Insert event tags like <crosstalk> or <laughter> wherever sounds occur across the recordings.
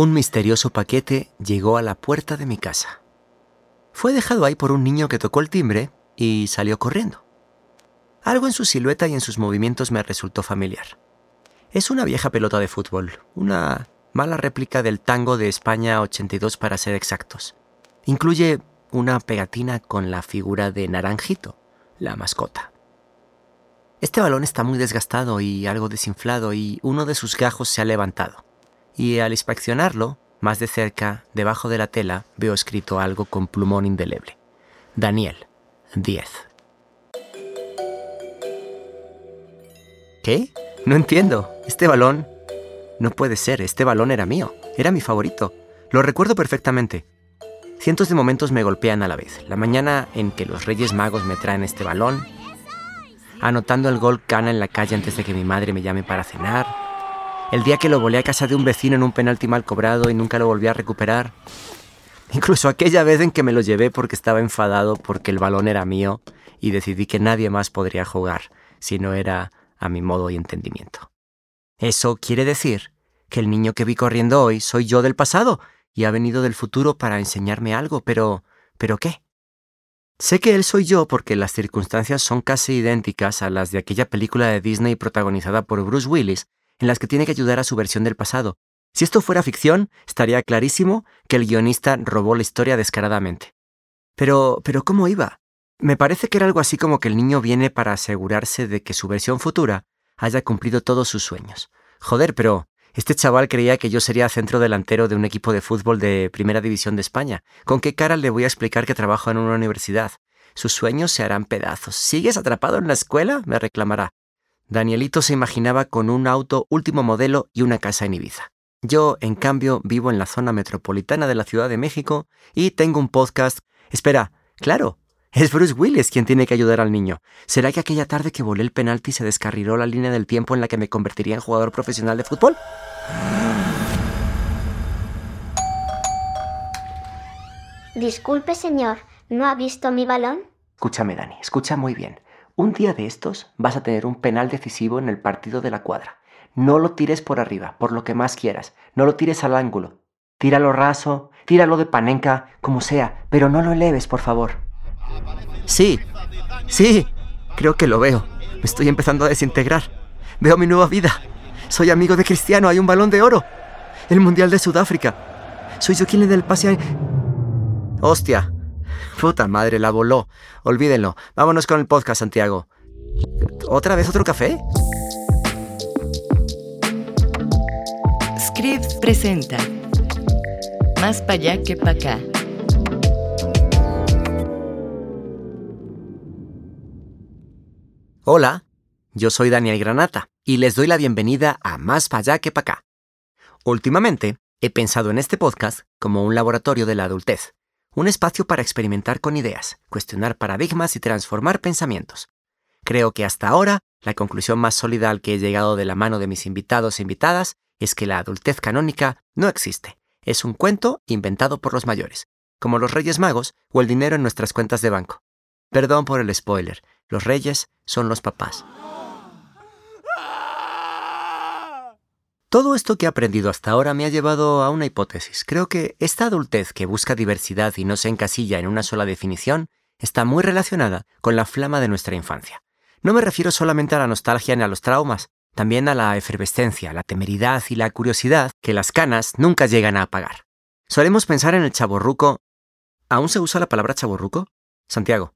Un misterioso paquete llegó a la puerta de mi casa. Fue dejado ahí por un niño que tocó el timbre y salió corriendo. Algo en su silueta y en sus movimientos me resultó familiar. Es una vieja pelota de fútbol, una mala réplica del tango de España 82 para ser exactos. Incluye una pegatina con la figura de Naranjito, la mascota. Este balón está muy desgastado y algo desinflado y uno de sus gajos se ha levantado. Y al inspeccionarlo, más de cerca, debajo de la tela, veo escrito algo con plumón indeleble. Daniel, 10. ¿Qué? No entiendo. Este balón... No puede ser, este balón era mío. Era mi favorito. Lo recuerdo perfectamente. Cientos de momentos me golpean a la vez. La mañana en que los Reyes Magos me traen este balón, anotando el gol cana en la calle antes de que mi madre me llame para cenar, el día que lo volé a casa de un vecino en un penalti mal cobrado y nunca lo volví a recuperar, incluso aquella vez en que me lo llevé porque estaba enfadado porque el balón era mío y decidí que nadie más podría jugar si no era a mi modo y entendimiento. Eso quiere decir que el niño que vi corriendo hoy soy yo del pasado y ha venido del futuro para enseñarme algo, pero... ¿pero qué? Sé que él soy yo porque las circunstancias son casi idénticas a las de aquella película de Disney protagonizada por Bruce Willis, en las que tiene que ayudar a su versión del pasado. Si esto fuera ficción, estaría clarísimo que el guionista robó la historia descaradamente. Pero, pero ¿cómo iba? Me parece que era algo así como que el niño viene para asegurarse de que su versión futura haya cumplido todos sus sueños. Joder, pero este chaval creía que yo sería centro delantero de un equipo de fútbol de Primera División de España. ¿Con qué cara le voy a explicar que trabajo en una universidad? Sus sueños se harán pedazos. ¿Sigues atrapado en la escuela? me reclamará. Danielito se imaginaba con un auto último modelo y una casa en Ibiza. Yo, en cambio, vivo en la zona metropolitana de la Ciudad de México y tengo un podcast. Espera, claro, es Bruce Willis quien tiene que ayudar al niño. ¿Será que aquella tarde que volé el penalti se descarriló la línea del tiempo en la que me convertiría en jugador profesional de fútbol? Disculpe, señor, ¿no ha visto mi balón? Escúchame, Dani, escucha muy bien. Un día de estos vas a tener un penal decisivo en el partido de la cuadra. No lo tires por arriba, por lo que más quieras. No lo tires al ángulo. Tíralo raso, tíralo de panenca, como sea, pero no lo eleves, por favor. Sí, sí, creo que lo veo. Me estoy empezando a desintegrar. Veo mi nueva vida. Soy amigo de Cristiano, hay un balón de oro. El Mundial de Sudáfrica. Soy yo quien le da el pase a... Hostia. Puta madre, la voló. Olvídenlo. Vámonos con el podcast, Santiago. ¿Otra vez otro café? Scripps presenta Más para allá que para acá. Hola, yo soy Daniel Granata y les doy la bienvenida a Más para allá que para acá. Últimamente he pensado en este podcast como un laboratorio de la adultez, un espacio para experimentar con ideas, cuestionar paradigmas y transformar pensamientos. Creo que hasta ahora la conclusión más sólida al que he llegado de la mano de mis invitados e invitadas es que la adultez canónica no existe. Es un cuento inventado por los mayores, como los Reyes Magos o el dinero en nuestras cuentas de banco. Perdón por el spoiler, los reyes son los papás. Todo esto que he aprendido hasta ahora me ha llevado a una hipótesis. Creo que esta adultez que busca diversidad y no se encasilla en una sola definición está muy relacionada con la flama de nuestra infancia. No me refiero solamente a la nostalgia ni a los traumas, también a la efervescencia, la temeridad y la curiosidad que las canas nunca llegan a apagar. Solemos pensar en el chaborruco. ¿Aún se usa la palabra chaborruco? Santiago.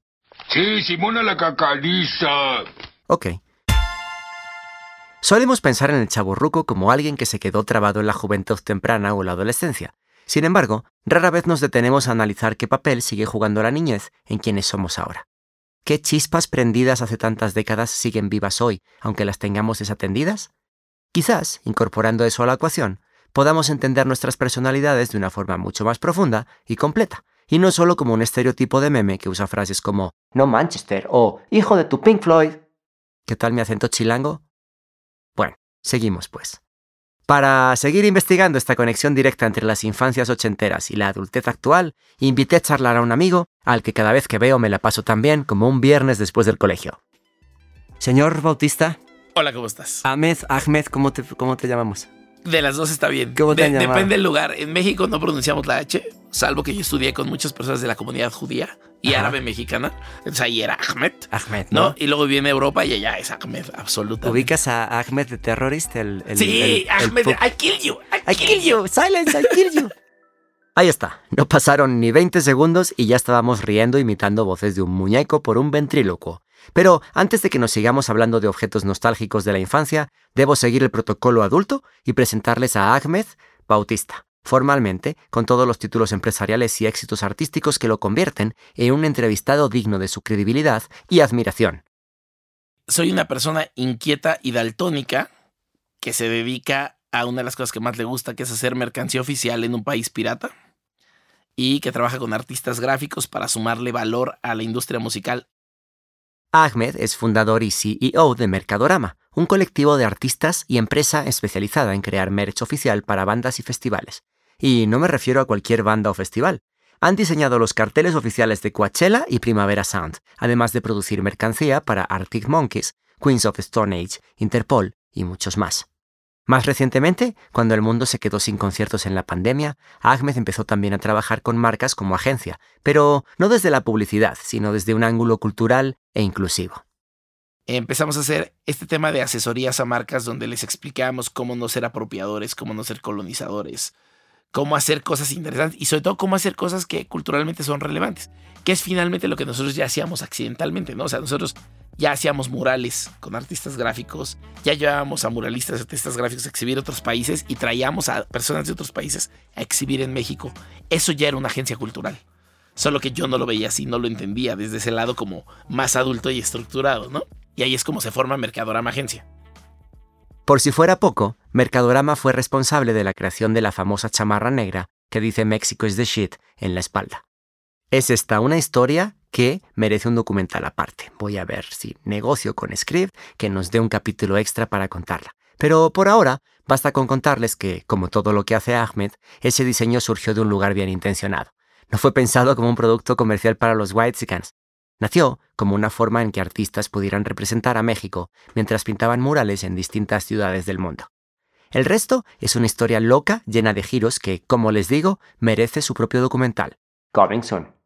Sí, Simona la cacaliza. Ok. Solemos pensar en el chaburruco como alguien que se quedó trabado en la juventud temprana o la adolescencia. Sin embargo, rara vez nos detenemos a analizar qué papel sigue jugando la niñez en quienes somos ahora. ¿Qué chispas prendidas hace tantas décadas siguen vivas hoy, aunque las tengamos desatendidas? Quizás, incorporando eso a la ecuación, podamos entender nuestras personalidades de una forma mucho más profunda y completa, y no solo como un estereotipo de meme que usa frases como No Manchester o Hijo de tu Pink Floyd. ¿Qué tal mi acento chilango? Seguimos pues. Para seguir investigando esta conexión directa entre las infancias ochenteras y la adultez actual, invité a charlar a un amigo al que cada vez que veo me la paso tan bien como un viernes después del colegio. Señor Bautista. Hola, ¿cómo estás? Ahmed, Ahmed, ¿cómo te, cómo te llamamos? De las dos está bien. ¿Cómo te De- han llamado? depende del lugar. En México no pronunciamos la H, salvo que yo estudié con muchas personas de la comunidad judía y Ajá. árabe mexicana. Entonces ahí era Ahmed. Ahmed, ¿no? ¿no? Y luego viene Europa y allá es Ahmed, absolutamente. ¿Ubicas a Ahmed de Terrorist? El, el- Sí, el- Ahmed, I kill you. I, I kill you, silence, I kill you. <laughs> Ahí está, no pasaron ni 20 segundos y ya estábamos riendo imitando voces de un muñeco por un ventrílocuo. Pero antes de que nos sigamos hablando de objetos nostálgicos de la infancia, debo seguir el protocolo adulto y presentarles a Ahmed Bautista, formalmente, con todos los títulos empresariales y éxitos artísticos que lo convierten en un entrevistado digno de su credibilidad y admiración. Soy una persona inquieta y daltónica que se dedica a una de las cosas que más le gusta, que es hacer mercancía oficial en un país pirata y que trabaja con artistas gráficos para sumarle valor a la industria musical Ahmed es fundador y CEO de Mercadorama, un colectivo de artistas y empresa especializada en crear merch oficial para bandas y festivales. Y no me refiero a cualquier banda o festival. Han diseñado los carteles oficiales de Coachella y Primavera Sound, además de producir mercancía para Arctic Monkeys, Queens of Stone Age, Interpol y muchos más. Más recientemente, cuando el mundo se quedó sin conciertos en la pandemia, Ahmed empezó también a trabajar con marcas como agencia, pero no desde la publicidad, sino desde un ángulo cultural e inclusivo. empezamos a hacer este tema de asesorías a marcas donde les explicamos cómo no ser apropiadores, cómo no ser colonizadores, cómo hacer cosas interesantes y sobre todo cómo hacer cosas que culturalmente son relevantes, que es finalmente lo que nosotros ya hacíamos accidentalmente, ¿no? O sea, nosotros ya hacíamos murales con artistas gráficos, ya llevábamos a muralistas, artistas gráficos a exhibir otros países y traíamos a personas de otros países a exhibir en México. Eso ya era una agencia cultural. Solo que yo no lo veía así, no lo entendía desde ese lado como más adulto y estructurado, ¿no? Y ahí es como se forma Mercadorama Agencia. Por si fuera poco, Mercadorama fue responsable de la creación de la famosa chamarra negra que dice México is the shit en la espalda. Es esta una historia que merece un documental aparte. Voy a ver si negocio con Script que nos dé un capítulo extra para contarla. Pero por ahora, basta con contarles que, como todo lo que hace Ahmed, ese diseño surgió de un lugar bien intencionado. No fue pensado como un producto comercial para los Whitesicans. Nació como una forma en que artistas pudieran representar a México mientras pintaban murales en distintas ciudades del mundo. El resto es una historia loca llena de giros que, como les digo, merece su propio documental. Coming soon.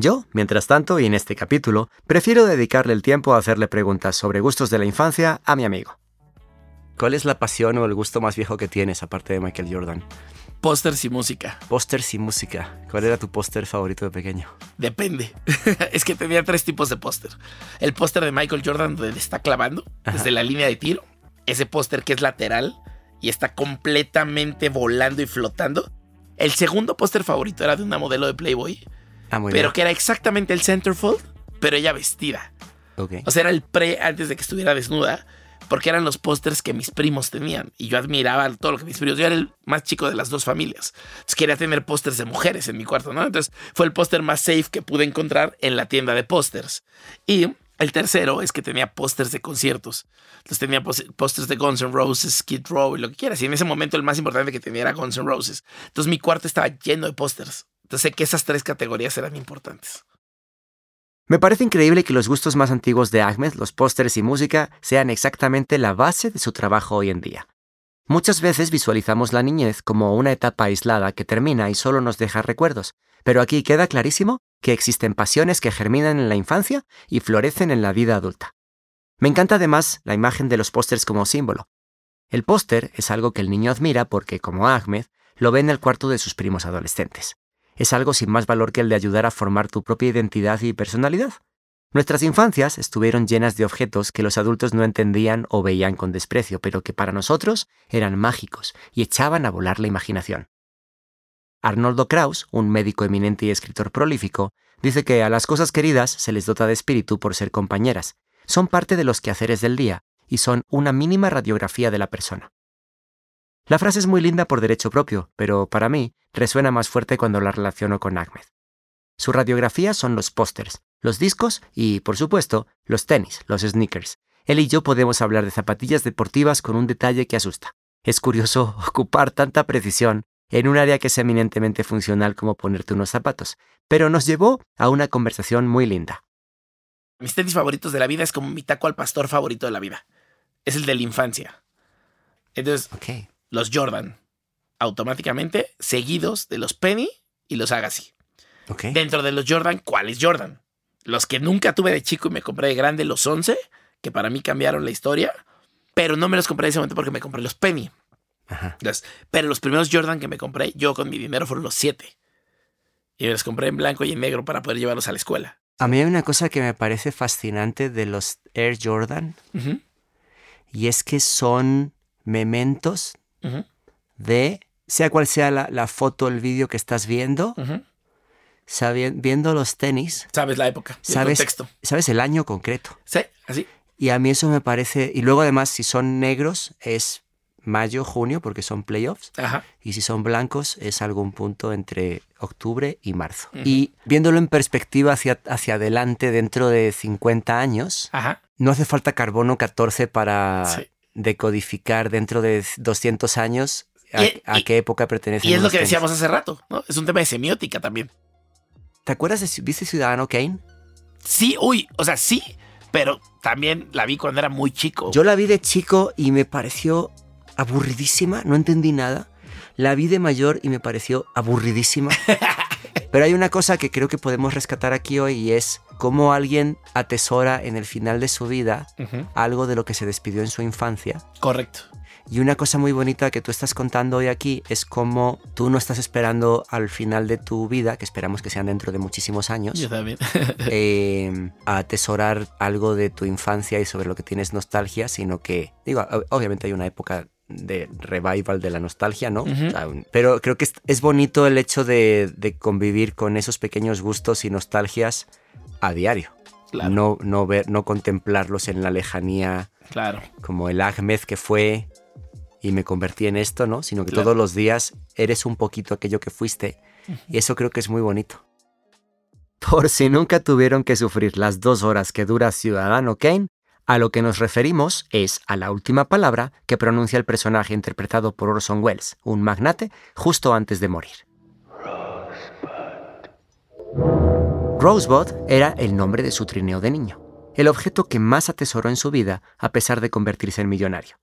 Yo, mientras tanto, y en este capítulo, prefiero dedicarle el tiempo a hacerle preguntas sobre gustos de la infancia a mi amigo. ¿Cuál es la pasión o el gusto más viejo que tienes aparte de Michael Jordan? Pósters y música. Pósters y música. ¿Cuál era tu póster favorito de pequeño? Depende. <laughs> es que tenía tres tipos de póster. El póster de Michael Jordan donde le está clavando desde la línea de tiro. Ese póster que es lateral y está completamente volando y flotando. El segundo póster favorito era de una modelo de Playboy, Ah, muy pero bien. que era exactamente el centerfold, pero ella vestida. Ok. O sea, era el pre antes de que estuviera desnuda, porque eran los pósters que mis primos tenían. Y yo admiraba todo lo que mis primos. Yo era el más chico de las dos familias. Entonces quería tener pósters de mujeres en mi cuarto, ¿no? Entonces fue el póster más safe que pude encontrar en la tienda de pósters. Y el tercero es que tenía pósters de conciertos. Entonces tenía pósters de Guns N' Roses, Skid Row y lo que quieras. Y en ese momento el más importante que tenía era Guns N' Roses. Entonces mi cuarto estaba lleno de pósters. Entonces sé que esas tres categorías eran importantes. Me parece increíble que los gustos más antiguos de Ahmed, los pósters y música, sean exactamente la base de su trabajo hoy en día. Muchas veces visualizamos la niñez como una etapa aislada que termina y solo nos deja recuerdos, pero aquí queda clarísimo que existen pasiones que germinan en la infancia y florecen en la vida adulta. Me encanta además la imagen de los pósters como símbolo. El póster es algo que el niño admira porque, como Ahmed, lo ve en el cuarto de sus primos adolescentes es algo sin más valor que el de ayudar a formar tu propia identidad y personalidad. Nuestras infancias estuvieron llenas de objetos que los adultos no entendían o veían con desprecio, pero que para nosotros eran mágicos y echaban a volar la imaginación. Arnoldo Kraus, un médico eminente y escritor prolífico, dice que a las cosas queridas se les dota de espíritu por ser compañeras, son parte de los quehaceres del día y son una mínima radiografía de la persona. La frase es muy linda por derecho propio, pero para mí resuena más fuerte cuando la relaciono con Ahmed. Su radiografía son los pósters, los discos y, por supuesto, los tenis, los sneakers. Él y yo podemos hablar de zapatillas deportivas con un detalle que asusta. Es curioso <laughs> ocupar tanta precisión en un área que es eminentemente funcional como ponerte unos zapatos, pero nos llevó a una conversación muy linda. Mis tenis favoritos de la vida es como mi taco al pastor favorito de la vida. Es el de la infancia. Entonces, Ok. Los Jordan, automáticamente seguidos de los Penny y los Agassi. Ok. Dentro de los Jordan, ¿cuáles Jordan? Los que nunca tuve de chico y me compré de grande, los 11, que para mí cambiaron la historia, pero no me los compré en ese momento porque me compré los Penny. Ajá. Pero los primeros Jordan que me compré yo con mi dinero fueron los 7. Y me los compré en blanco y en negro para poder llevarlos a la escuela. A mí hay una cosa que me parece fascinante de los Air Jordan y es que son mementos de, sea cual sea la, la foto, el vídeo que estás viendo, viendo los tenis, Sabes la época, y el sabes, contexto. sabes el año concreto. Sí, así. Y a mí eso me parece, y luego además si son negros es mayo, junio, porque son playoffs, Ajá. y si son blancos es algún punto entre octubre y marzo. Y viéndolo en perspectiva hacia, hacia adelante dentro de 50 años, Ajá. no hace falta carbono 14 para Sí. Decodificar dentro de 200 años a, Y- a y- qué época pertenecen Y es lo que decíamos hace rato, ¿no? Es un tema de semiótica también. ¿Te acuerdas de viste Ciudadano Kane? Sí, uy, o sea, sí, pero también la vi cuando era muy chico. Yo la vi de chico y me pareció aburridísima, no entendí nada. La vi de mayor y me pareció aburridísima. <laughs> Pero hay una cosa que creo que podemos rescatar aquí hoy y es cómo alguien atesora en el final de su vida algo de lo que se despidió en su infancia. Correcto. Y una cosa muy bonita que tú estás contando hoy aquí es cómo tú no estás esperando al final de tu vida, que esperamos que sean dentro de muchísimos años, Yo también. <laughs> eh, a atesorar algo de tu infancia y sobre lo que tienes nostalgia, sino que, digo, ob- obviamente hay una época de revival de la nostalgia, ¿no? O sea, Pero creo que es, es bonito el hecho de, de convivir con esos pequeños gustos y nostalgias a diario. Claro. No, no, ver, no contemplarlos en la lejanía Claro. como el Ahmed que fue y me convertí en esto, ¿no? Sino que Claro. todos los días eres un poquito aquello que fuiste. Y eso creo que es muy bonito. Por si nunca tuvieron que sufrir las dos horas que dura Ciudadano Kane, a lo que nos referimos es a la última palabra que pronuncia el personaje interpretado por Orson Welles, un magnate, justo antes de morir. Rosebud era el nombre de su trineo de niño, el objeto que más atesoró en su vida a pesar de convertirse en millonario.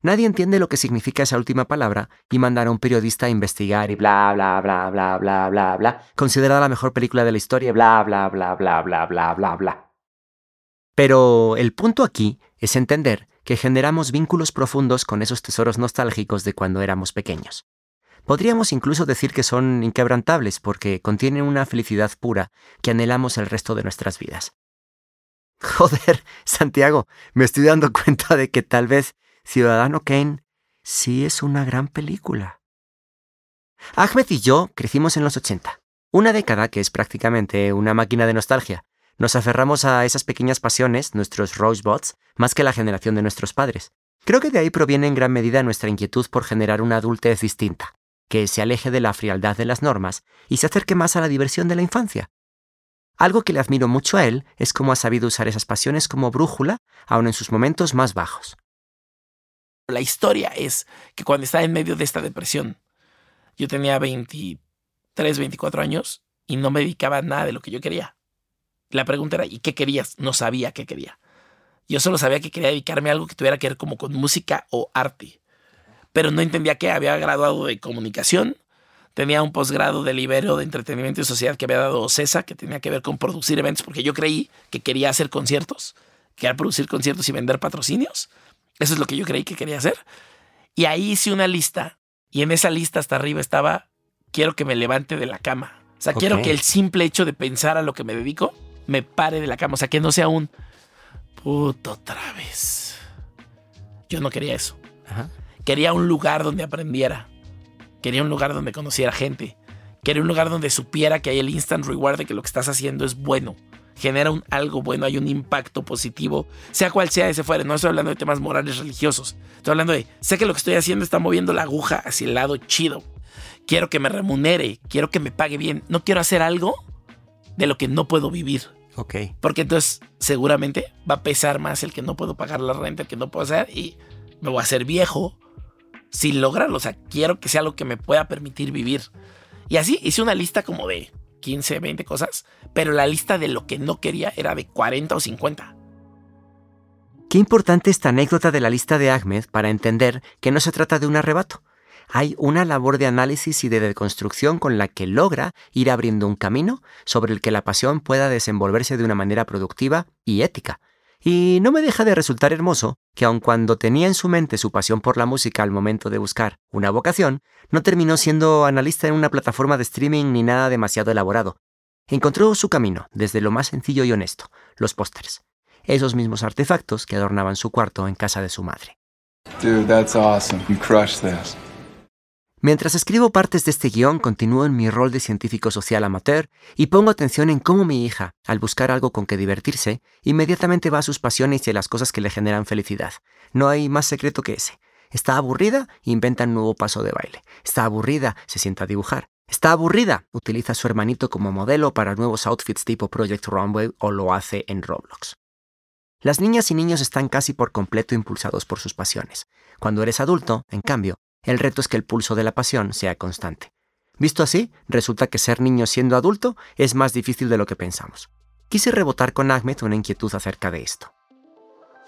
Nadie entiende lo que significa esa última palabra y mandar a un periodista a investigar y bla bla bla bla bla bla bla, considerada la mejor película de la historia, bla bla bla bla bla bla bla bla. Pero el punto aquí es entender que generamos vínculos profundos con esos tesoros nostálgicos de cuando éramos pequeños. Podríamos incluso decir que son inquebrantables porque contienen una felicidad pura que anhelamos el resto de nuestras vidas. <laughs> Joder, Santiago, me estoy dando cuenta de que tal vez Ciudadano Kane sí es una gran película. Ahmed y yo crecimos en los 80, una década que es prácticamente una máquina de nostalgia. Nos aferramos a esas pequeñas pasiones, nuestros rosebuds, más que la generación de nuestros padres. Creo que de ahí proviene en gran medida nuestra inquietud por generar una adultez distinta, que se aleje de la frialdad de las normas y se acerque más a la diversión de la infancia. Algo que le admiro mucho a él es cómo ha sabido usar esas pasiones como brújula, aun en sus momentos más bajos. La historia es que cuando estaba en medio de esta depresión, yo tenía 23, 24 años y no me dedicaba a nada de lo que yo quería. La pregunta era, ¿y qué querías? No sabía qué quería. Yo solo sabía que quería dedicarme a algo que tuviera que ver como con música o arte. Pero no entendía que había graduado de comunicación, tenía un posgrado de libero de entretenimiento y sociedad que había dado CESA, que tenía que ver con producir eventos, porque yo creí que quería hacer conciertos, quería producir conciertos y vender patrocinios. Eso es lo que yo creí que quería hacer. Y ahí hice una lista y en esa lista hasta arriba estaba, quiero que me levante de la cama. O sea, quiero que el simple hecho de pensar a lo que me dedico me pare de la cama. O sea, que no sea un puto otra vez. Yo no quería eso. Ajá. Quería un lugar donde aprendiera. Quería un lugar donde conociera gente. Quería un lugar donde supiera que hay el instant reward de que lo que estás haciendo es bueno. Genera un algo bueno, hay un impacto positivo, sea cual sea ese fuera. No estoy hablando de temas morales religiosos. Estoy hablando de, sé que lo que estoy haciendo está moviendo la aguja hacia el lado chido. Quiero que me remunere, quiero que me pague bien. No quiero hacer algo de lo que no puedo vivir. Ok. Porque entonces seguramente va a pesar más el que no puedo pagar la renta, el que no puedo hacer y me voy a hacer viejo sin lograrlo. O sea, quiero que sea algo que me pueda permitir vivir. Y así hice una lista como de 15, 20 cosas, pero la lista de lo que no quería era de 40 o 50. Qué importante esta anécdota de la lista de Ahmed para entender que no se trata de un arrebato, hay una labor de análisis y de deconstrucción con la que logra ir abriendo un camino sobre el que la pasión pueda desenvolverse de una manera productiva y ética. Y no me deja de resultar hermoso que aun cuando tenía en su mente su pasión por la música al momento de buscar una vocación, no terminó siendo analista en una plataforma de streaming ni nada demasiado elaborado. Encontró su camino desde lo más sencillo y honesto, los pósters, esos mismos artefactos que adornaban su cuarto en casa de su madre. Dude, that's awesome. You crushed this. Mientras escribo partes de este guion, continúo en mi rol de científico social amateur y pongo atención en cómo mi hija, al buscar algo con que divertirse, inmediatamente va a sus pasiones y a las cosas que le generan felicidad. No hay más secreto que ese. Está aburrida, inventa un nuevo paso de baile. Está aburrida, se sienta a dibujar. Está aburrida, utiliza a su hermanito como modelo para nuevos outfits tipo Project Runway o lo hace en Roblox. Las niñas y niños están casi por completo impulsados por sus pasiones. Cuando eres adulto, en cambio, el reto es que el pulso de la pasión sea constante. Visto así, resulta que ser niño siendo adulto es más difícil de lo que pensamos. Quise rebotar con Ahmed una inquietud acerca de esto.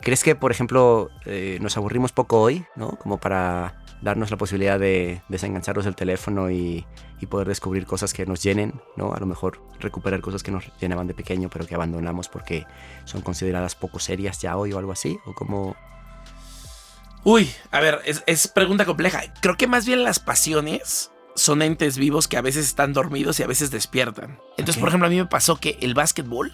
¿Crees que, por ejemplo, eh, nos aburrimos poco hoy, ¿no? Como para darnos la posibilidad de desengancharnos del teléfono y, y, poder descubrir cosas que nos llenen, ¿no? A lo mejor recuperar cosas que nos llenaban de pequeño pero que abandonamos porque son consideradas poco serias ya hoy o algo así, o como... Uy, a ver, es, es pregunta compleja. Creo que más bien las pasiones son entes vivos que a veces están dormidos y a veces despiertan. Entonces, por ejemplo, a mí me pasó que el básquetbol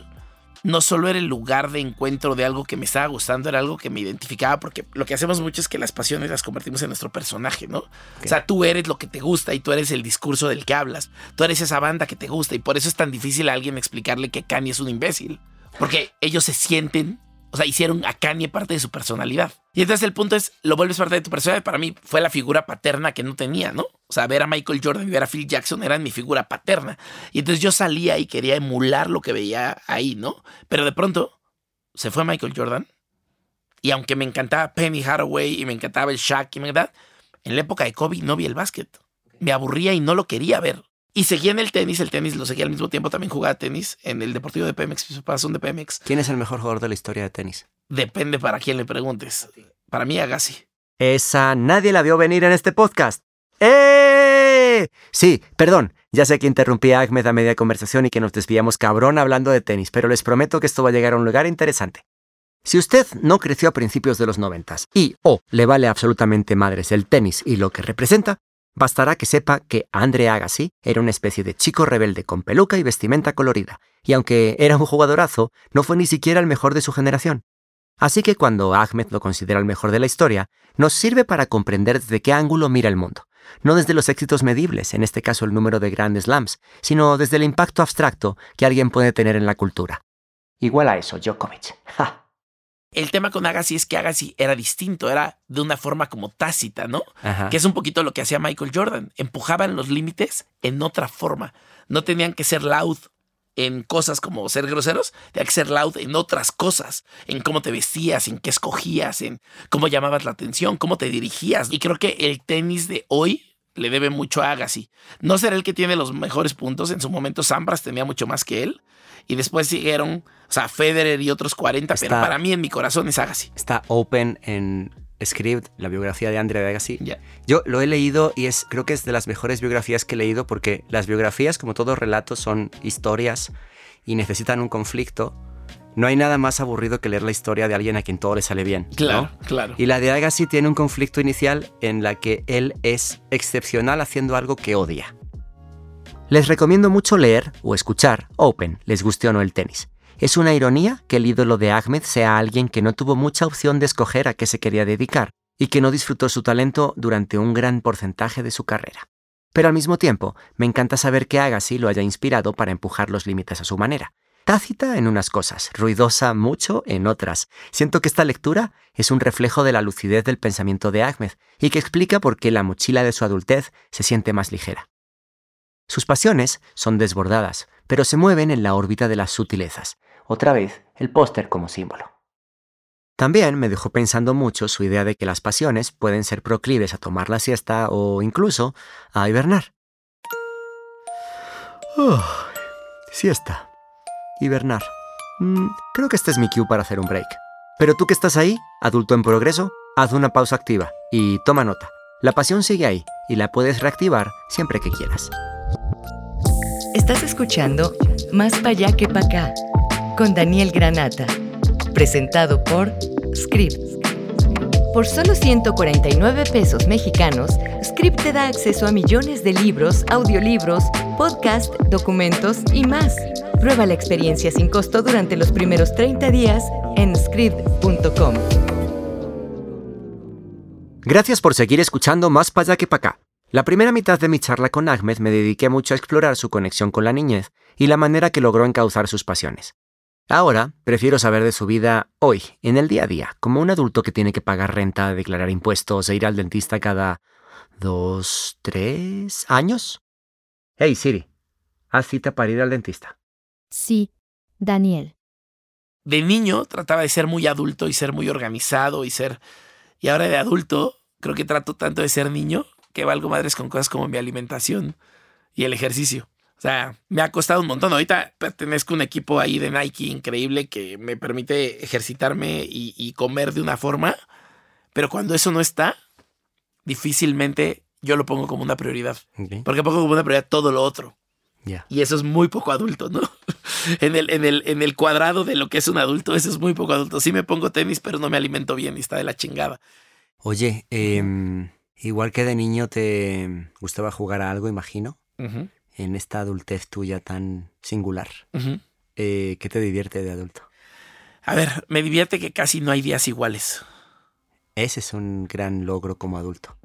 no solo era el lugar de encuentro de algo que me estaba gustando, era algo que me identificaba, porque lo que hacemos mucho es que las pasiones las convertimos en nuestro personaje, ¿no? O sea, tú eres lo que te gusta y tú eres el discurso del que hablas, tú eres esa banda que te gusta y por eso es tan difícil a alguien explicarle que Kanye es un imbécil, porque ellos se sienten, o sea, hicieron a Kanye parte de su personalidad. Y entonces el punto es, lo vuelves parte de tu personalidad, para mí fue la figura paterna que no tenía, ¿no? O sea, ver a Michael Jordan y ver a Phil Jackson eran mi figura paterna. Y entonces yo salía y quería emular lo que veía ahí, ¿no? Pero de pronto se fue Michael Jordan. Y aunque me encantaba Penny Hathaway y me encantaba el Shaq y me encantaba, en la época de Kobe no vi el básquet. Me aburría y no lo quería ver. Y seguía en el tenis, el tenis lo seguía al mismo tiempo, también jugaba tenis en el Deportivo de Pemex, mis papás son de Pemex. ¿Quién es el mejor jugador de la historia de tenis? Depende para quién le preguntes. Para mí, Agassi. Esa nadie la vio venir en este podcast. ¡Eh! Sí, perdón, ya sé que interrumpí a Ahmed a media conversación y que nos desviamos cabrón hablando de tenis, pero les prometo que esto va a llegar a un lugar interesante. Si usted no creció a principios de los noventas y o le vale absolutamente madres el tenis y lo que representa, bastará que sepa que Andre Agassi era una especie de chico rebelde con peluca y vestimenta colorida, y aunque era un jugadorazo, no fue ni siquiera el mejor de su generación. Así que cuando Ahmed lo considera el mejor de la historia, nos sirve para comprender desde qué ángulo mira el mundo. No desde los éxitos medibles, en este caso el número de Grand Slams, sino desde el impacto abstracto que alguien puede tener en la cultura. Igual a eso, Djokovic. ¡Ja! El tema con Agassi es que Agassi era distinto, era de una forma como tácita, ¿no? Ajá. Que es un poquito lo que hacía Michael Jordan. Empujaban los límites en otra forma. No tenían que ser loud en cosas como ser groseros, tenía que ser loud en otras cosas, en cómo te vestías, en qué escogías, en cómo llamabas la atención, cómo te dirigías. Y creo que el tenis de hoy le debe mucho a Agassi. No será el que tiene los mejores puntos, en su momento Sampras tenía mucho más que él. Y después siguieron, o sea, Federer y otros 40, pero Está- para mí en mi corazón es Agassi. Está open en Script, la biografía de Andre Agassi. Ya. Yo lo he leído y es, creo que es de las mejores biografías que he leído porque las biografías, como todos relatos, son historias y necesitan un conflicto. No hay nada más aburrido que leer la historia de alguien a quien todo le sale bien. ¿no? Claro, claro. Y la de Agassi tiene un conflicto inicial en la que él es excepcional haciendo algo que odia. Les recomiendo mucho leer o escuchar Open, les guste o no el tenis. Es una ironía que el ídolo de Ahmed sea alguien que no tuvo mucha opción de escoger a qué se quería dedicar y que no disfrutó su talento durante un gran porcentaje de su carrera. Pero al mismo tiempo, me encanta saber que Agassi lo haya inspirado para empujar los límites a su manera. Tácita en unas cosas, ruidosa mucho en otras. Siento que esta lectura es un reflejo de la lucidez del pensamiento de Ahmed y que explica por qué la mochila de su adultez se siente más ligera. Sus pasiones son desbordadas, pero se mueven en la órbita de las sutilezas. Otra vez, el póster como símbolo. También me dejó pensando mucho su idea de que las pasiones pueden ser proclives a tomar la siesta o incluso a hibernar. Siesta. Hibernar. Mm, creo que este es mi cue para hacer un break. Pero tú que estás ahí, adulto en progreso, haz una pausa activa y toma nota. La pasión sigue ahí y la puedes reactivar siempre que quieras. Escuchando Más pa' allá que pa' acá con Daniel Granata, presentado por Script. Por solo 149 pesos mexicanos, Script te da acceso a millones de libros, audiolibros, podcast, documentos y más. Prueba la experiencia sin costo durante los primeros 30 días en script.com. Gracias por seguir escuchando Más para allá que para acá. La primera mitad de mi charla con Ahmed me dediqué mucho a explorar su conexión con la niñez y la manera que logró encauzar sus pasiones. Ahora, prefiero saber de su vida hoy, en el día a día, como un adulto que tiene que pagar renta, declarar impuestos e ir al dentista cada dos, tres años. Hey Siri, haz cita para ir al dentista. Sí, Daniel. De niño trataba de ser muy adulto y ser muy organizado y ser... Y ahora de adulto creo que trato tanto de ser niño que valgo madres con cosas como mi alimentación y el ejercicio. O sea, me ha costado un montón. Ahorita pertenezco a un equipo ahí de Nike increíble que me permite ejercitarme y, y comer de una forma, pero cuando eso no está, difícilmente yo lo pongo como una prioridad. Ok, Porque pongo como una prioridad todo lo otro. Ya. Y eso es muy poco adulto, ¿no? <laughs> En el, en, el, en el cuadrado de lo que es un adulto, eso es muy poco adulto. Sí me pongo tenis, pero no me alimento bien y está de la chingada. Oye, em, igual que de niño te gustaba jugar a algo, imagino, en esta adultez tuya tan singular. Eh, ¿Qué te divierte de adulto? A ver, me divierte que casi no hay días iguales. Ese es un gran logro como adulto.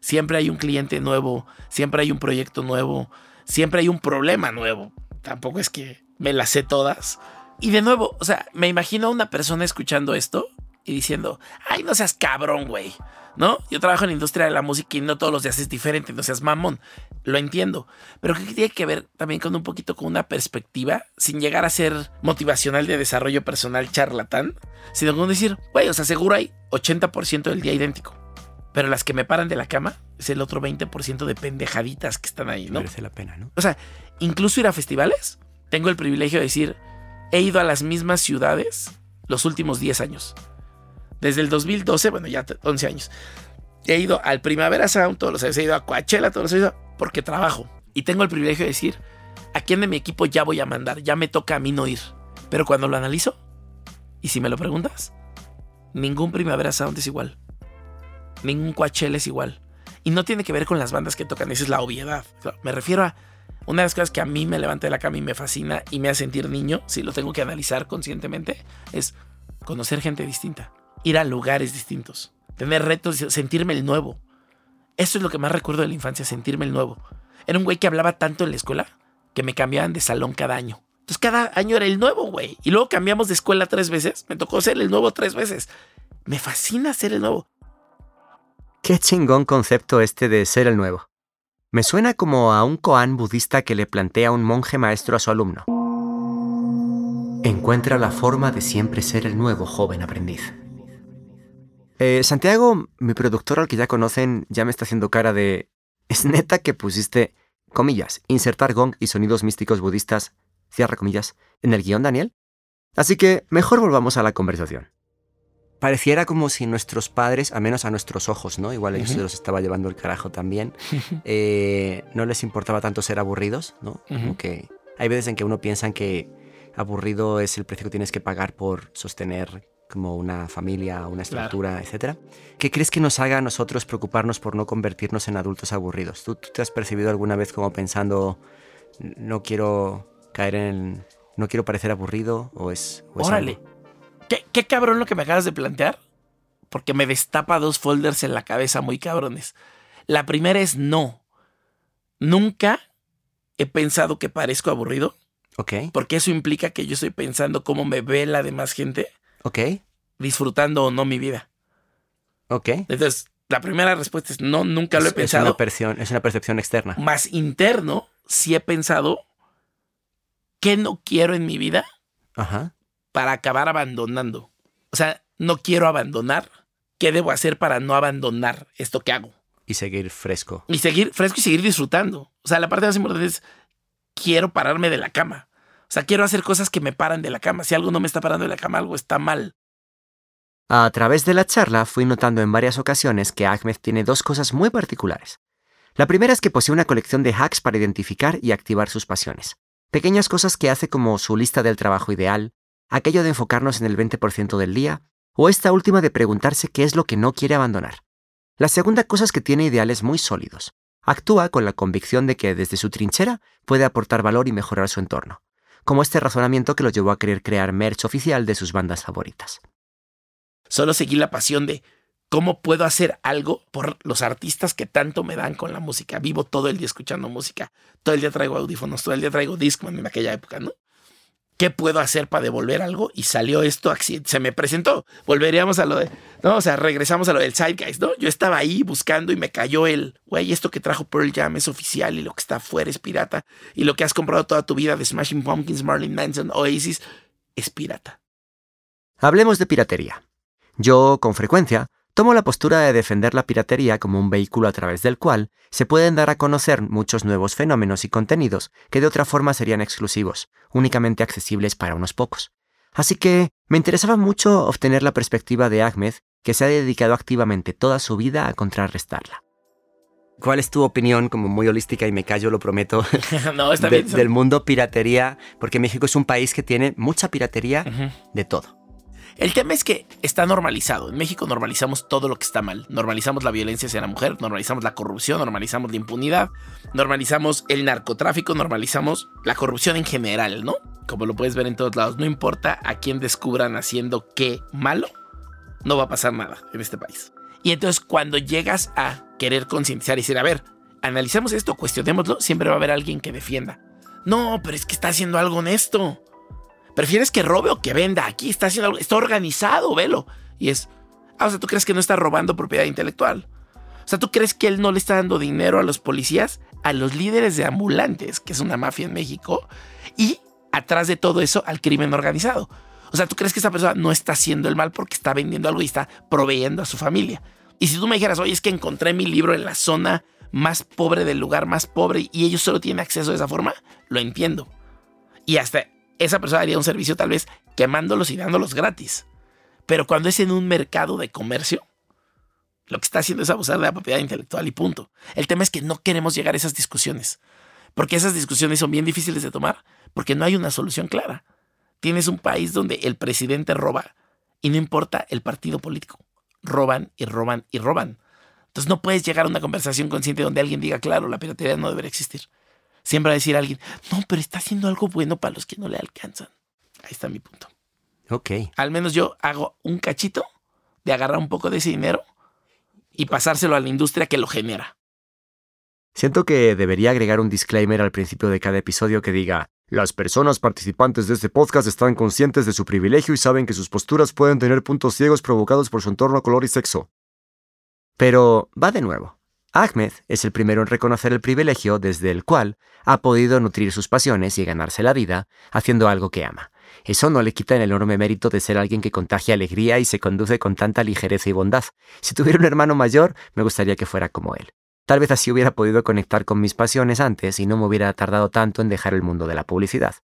Siempre hay un cliente nuevo, siempre hay un proyecto nuevo, siempre hay un problema nuevo. Tampoco es que me las sé todas. Y de nuevo, o sea, me imagino a una persona escuchando esto y diciendo, ay, no seas cabrón, güey. ¿No? Yo trabajo en la industria de la música y no todos los días es diferente, no seas mamón. Lo entiendo. Pero que tiene que ver también con un poquito con una perspectiva, sin llegar a ser motivacional de desarrollo personal charlatán, sino con decir, güey, o sea, seguro hay 80% del día idéntico. Pero las que me paran de la cama es el otro 20% de pendejaditas que están ahí, ¿no? Merece la pena, ¿no? O sea, incluso ir a festivales, tengo el privilegio de decir, he ido a las mismas ciudades los últimos 10 años. Desde el 2012, bueno, ya 11 años. He ido al Primavera Sound todos los años, he ido a Coachella todos los años, porque trabajo. Y tengo el privilegio de decir, ¿a quién de mi equipo ya voy a mandar? Ya me toca a mí no ir. Pero cuando lo analizo, y si me lo preguntas, ningún Primavera Sound es igual. Ningún Coachella es igual. Y no tiene que ver con las bandas que tocan, esa es la obviedad. Me refiero a una de las cosas que a mí me levanta de la cama y me fascina y me hace sentir niño, si lo tengo que analizar conscientemente, es conocer gente distinta, ir a lugares distintos, tener retos, sentirme el nuevo. Eso es lo que más recuerdo de la infancia, sentirme el nuevo. Era un güey que hablaba tanto en la escuela que me cambiaban de salón cada año. Entonces cada año era el nuevo, güey. Y luego cambiamos de escuela tres veces. Me tocó ser el nuevo tres veces. Me fascina ser el nuevo. Qué chingón concepto este de ser el nuevo. Me suena como a un koan budista que le plantea un monje maestro a su alumno. Encuentra la forma de siempre ser el nuevo joven aprendiz. Eh, Santiago, mi productor al que ya conocen, ya me está haciendo cara de... ¿Es neta que pusiste, comillas, insertar gong y sonidos místicos budistas, cierra comillas, en el guion, Daniel? Así que mejor volvamos a la conversación. Pareciera como si nuestros padres, a menos a nuestros ojos, ¿no? Igual ellos se los estaba llevando el carajo también, <laughs> eh, no les importaba tanto ser aburridos, ¿no? Como que hay veces en que uno piensa que aburrido es el precio que tienes que pagar por sostener como una familia, una estructura, etcétera. ¿Qué crees que nos haga a nosotros preocuparnos por no convertirnos en adultos aburridos? ¿Tú, tú te has percibido alguna vez como pensando, no quiero caer en... no quiero parecer aburrido o es... o es Órale. ¿Qué, qué cabrón lo que me acabas de plantear. Porque me destapa dos folders en la cabeza muy cabrones. La primera es no. Nunca he pensado que parezco aburrido. Ok, Porque eso implica que yo estoy pensando cómo me ve la demás gente ok, disfrutando o no mi vida. ok. Entonces, la primera respuesta es no, nunca lo he Es- Es pensado. una, percepción, es una percepción externa. Más interno, sí he pensado qué no quiero en mi vida Ajá. para acabar abandonando. O sea, no quiero abandonar. ¿Qué debo hacer para no abandonar esto que hago? Y seguir fresco. Y seguir fresco y seguir disfrutando. O sea, la parte más importante es quiero pararme de la cama. O sea, quiero hacer cosas que me paran de la cama. Si algo no me está parando de la cama, algo está mal. A través de la charla fui notando en varias ocasiones que Ahmed tiene dos cosas muy particulares. La primera es que posee una colección de hacks para identificar y activar sus pasiones. Pequeñas cosas que hace como su lista del trabajo ideal, aquello de enfocarnos en el 20% del día, o esta última de preguntarse qué es lo que no quiere abandonar. La segunda cosa es que tiene ideales muy sólidos. Actúa con la convicción de que desde su trinchera puede aportar valor y mejorar su entorno, como este razonamiento que lo llevó a querer crear merch oficial de sus bandas favoritas. Solo seguí la pasión de cómo puedo hacer algo por los artistas que tanto me dan con la música. Vivo todo el día escuchando música, todo el día traigo audífonos, todo el día traigo Discman en aquella época, ¿no? ¿Qué puedo hacer para devolver algo? Y salió esto, se me presentó. Volveríamos a lo de, no, o sea, regresamos a lo del Zeitgeist, ¿no? Yo estaba ahí buscando y me cayó el, güey, esto que trajo Pearl Jam es oficial y lo que está afuera es pirata y lo que has comprado toda tu vida de Smashing Pumpkins, Marlin Manson, Oasis, es pirata. Hablemos de piratería. Yo, con frecuencia, tomo la postura de defender la piratería como un vehículo a través del cual se pueden dar a conocer muchos nuevos fenómenos y contenidos que de otra forma serían exclusivos, únicamente accesibles para unos pocos. Así que me interesaba mucho obtener la perspectiva de Ahmed, que se ha dedicado activamente toda su vida a contrarrestarla. ¿Cuál es tu opinión, como muy holística y me callo, lo prometo, <laughs> no, está de- bien. del mundo piratería? Porque México es un país que tiene mucha piratería de todo. El tema es que está normalizado. En México normalizamos todo lo que está mal. Normalizamos la violencia hacia la mujer, normalizamos la corrupción, normalizamos la impunidad, normalizamos el narcotráfico, normalizamos la corrupción en general, ¿no? Como lo puedes ver en todos lados. No importa a quién descubran haciendo qué malo, no va a pasar nada en este país. Y entonces cuando llegas a querer concientizar y decir, a ver, analicemos esto, cuestionémoslo, siempre va a haber alguien que defienda. No, pero es que está haciendo algo honesto. ¿Prefieres que robe o que venda? Aquí está haciendo algo, está organizado, velo. Y es, ah, o sea, ¿tú crees que no está robando propiedad intelectual? O sea, ¿tú crees que él no le está dando dinero a los policías, a los líderes de ambulantes, que es una mafia en México, y atrás de todo eso al crimen organizado? O sea, ¿tú crees que esa persona no está haciendo el mal porque está vendiendo algo y está proveyendo a su familia? Y si tú me dijeras, oye, es que encontré mi libro en la zona más pobre del lugar más pobre y ellos solo tienen acceso de esa forma, lo entiendo. Y hasta esa persona haría un servicio tal vez quemándolos y dándolos gratis. Pero cuando es en un mercado de comercio, lo que está haciendo es abusar de la propiedad intelectual y punto. El tema es que no queremos llegar a esas discusiones. Porque esas discusiones son bien difíciles de tomar, porque no hay una solución clara. Tienes un país donde el presidente roba y no importa el partido político. Roban y roban y roban. Entonces no puedes llegar a una conversación consciente donde alguien diga, claro, la piratería no debería existir. Siempre va a decir alguien, no, pero está haciendo algo bueno para los que no le alcanzan. Ahí está mi punto. Ok. Al menos yo hago un cachito de agarrar un poco de ese dinero y pasárselo a la industria que lo genera. Siento que debería agregar un disclaimer al principio de cada episodio que diga, las personas participantes de este podcast están conscientes de su privilegio y saben que sus posturas pueden tener puntos ciegos provocados por su entorno, color y sexo. Pero va de nuevo. Ahmed es el primero en reconocer el privilegio desde el cual ha podido nutrir sus pasiones y ganarse la vida haciendo algo que ama. Eso no le quita el enorme mérito de ser alguien que contagia alegría y se conduce con tanta ligereza y bondad. Si tuviera un hermano mayor, me gustaría que fuera como él. Tal vez así hubiera podido conectar con mis pasiones antes y no me hubiera tardado tanto en dejar el mundo de la publicidad.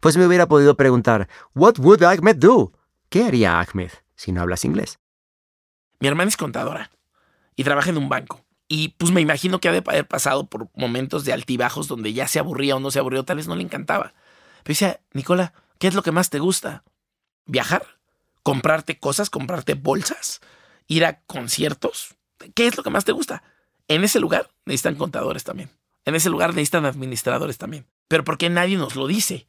Pues me hubiera podido preguntar, ¿What would Ahmed do? ¿Qué haría Ahmed si no hablas inglés? Mi hermana es contadora y trabaja en un banco. Y pues me imagino que ha de haber pasado por momentos de altibajos donde ya se aburría o no se aburrió, tal vez no le encantaba. Pero decía, Nicola, ¿qué es lo que más te gusta? ¿Viajar? ¿Comprarte cosas? ¿Comprarte bolsas? ¿Ir a conciertos? ¿Qué es lo que más te gusta? En ese lugar necesitan contadores también. En ese lugar necesitan administradores también. Pero ¿por qué nadie nos lo dice?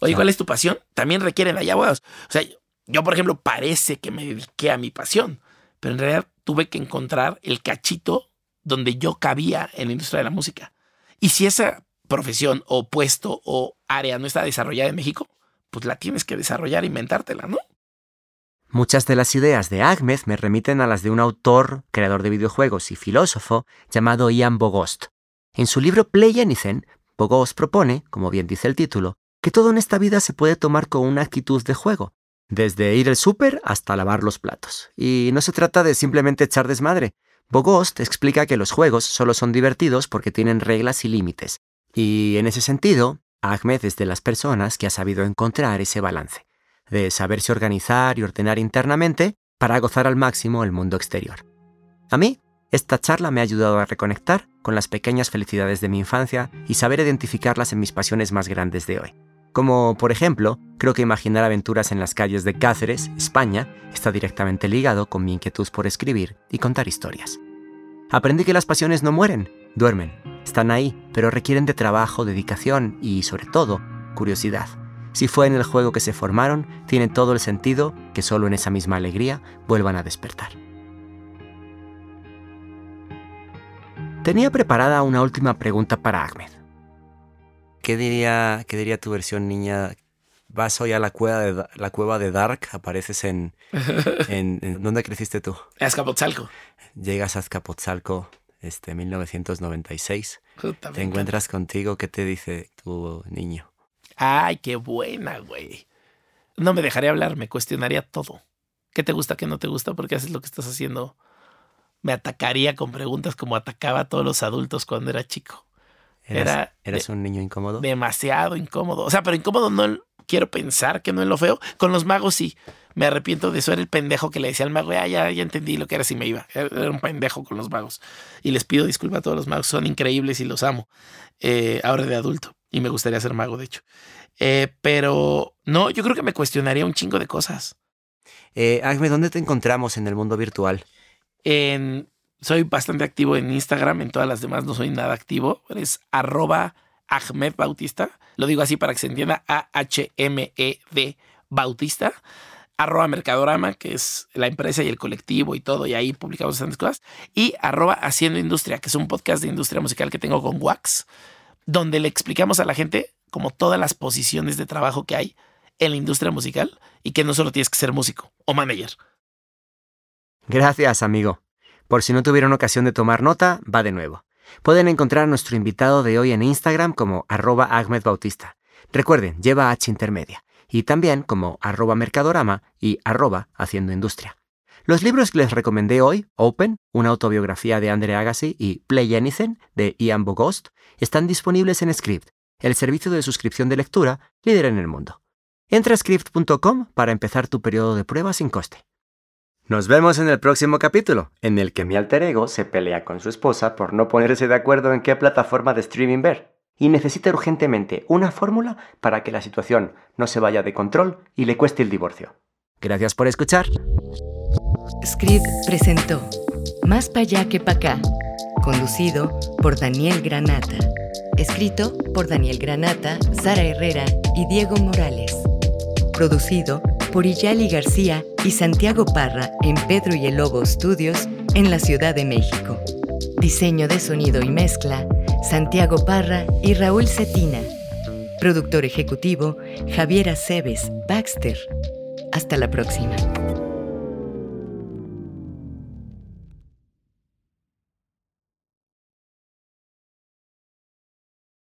Oye, ¿cuál es tu pasión? También requieren allá abogados. O sea, yo, por ejemplo, parece que me dediqué a mi pasión, pero en realidad tuve que encontrar el cachito donde yo cabía en la industria de la música. Y si esa profesión o puesto o área no está desarrollada en México, pues la tienes que desarrollar, inventártela, ¿no? Muchas de las ideas de Ahmed me remiten a las de un autor, creador de videojuegos y filósofo llamado Ian Bogost. En su libro Play Anything, Bogost propone, como bien dice el título, que todo en esta vida se puede tomar con una actitud de juego, desde ir al súper hasta lavar los platos. Y no se trata de simplemente echar desmadre. Bogost explica que los juegos solo son divertidos porque tienen reglas y límites. Y en ese sentido, Ahmed es de las personas que ha sabido encontrar ese balance de saberse organizar y ordenar internamente para gozar al máximo el mundo exterior. A mí, Esta charla me ha ayudado a reconectar con las pequeñas felicidades de mi infancia y saber identificarlas en mis pasiones más grandes de hoy. Como, por ejemplo, creo que imaginar aventuras en las calles de Cáceres, España, está directamente ligado con mi inquietud por escribir y contar historias. Aprendí que las pasiones no mueren, duermen, están ahí, pero requieren de trabajo, dedicación y, sobre todo, curiosidad. Si fue en el juego que se formaron, tiene todo el sentido que solo en esa misma alegría vuelvan a despertar. Tenía preparada una última pregunta para Ahmed. ¿Qué diría, qué diría tu versión niña? Vas hoy a la cueva de, la cueva de Dark, apareces en, <laughs> en, en- ¿Dónde creciste tú? Azcapotzalco. Llegas a Azcapotzalco, este, 1996. Puta, me Te encuentras contigo, ¿qué te dice tu niño? Ay, qué buena, güey. No me dejaría hablar, me cuestionaría todo. ¿Qué te gusta, qué no te gusta? ¿Por qué haces lo que estás haciendo? Me atacaría con preguntas como atacaba a todos los adultos cuando era chico. ¿Eras, Era ¿eras un niño incómodo? Demasiado incómodo. O sea, pero incómodo no quiero pensar que no es lo feo. Con los magos sí. Me arrepiento de eso. Era el pendejo que le decía al mago, "Ah, ya, ya entendí lo que era si me iba. Era era un pendejo con los magos. Y les pido disculpas a todos los magos. Son increíbles y los amo. Eh, ahora de adulto. Y me gustaría ser mago, de hecho. Eh, pero no, yo creo que me cuestionaría un chingo de cosas. Eh, Ahmed, ¿dónde te encontramos en el mundo virtual? En, soy bastante activo en Instagram, en todas las demás no soy nada activo. Es arroba Ahmed Bautista. Lo digo así para que se entienda. A-H-M-E-D Bautista. Arroba Mercadorama, que es la empresa y el colectivo y todo, y ahí publicamos bastantes cosas. Y arroba Haciendo Industria, que es un podcast de industria musical que tengo con Wax, donde le explicamos a la gente como todas las posiciones de trabajo que hay en la industria musical y que no solo tienes que ser músico o manager. Gracias, amigo. Por si no tuvieron ocasión de tomar nota, va de nuevo. Pueden encontrar a nuestro invitado de hoy en Instagram como arroba Ahmed Bautista. Recuerden, lleva H intermedia. Y también como arroba Mercadorama y arroba Haciendo Industria. Los libros que les recomendé hoy, Open, una autobiografía de Andre Agassi, y Play Anything, de Ian Bogost, están disponibles en Script, el servicio de suscripción de lectura líder en el mundo. Entra a script.com para empezar tu periodo de prueba sin coste. Nos vemos en el próximo capítulo, en el que mi alter ego se pelea con su esposa por no ponerse de acuerdo en qué plataforma de streaming ver, y necesita urgentemente una fórmula para que la situación no se vaya de control y le cueste el divorcio. Gracias por escuchar. Script presentó Más pa' allá que pa' acá, conducido por Daniel Granata. Escrito por Daniel Granata, Sara Herrera y Diego Morales. Producido por Iyali García y Santiago Parra en Pedro y el Lobo Studios en la Ciudad de México. Diseño de sonido y mezcla, Santiago Parra y Raúl Cetina. Productor ejecutivo, Javier Aceves Baxter. Hasta la próxima.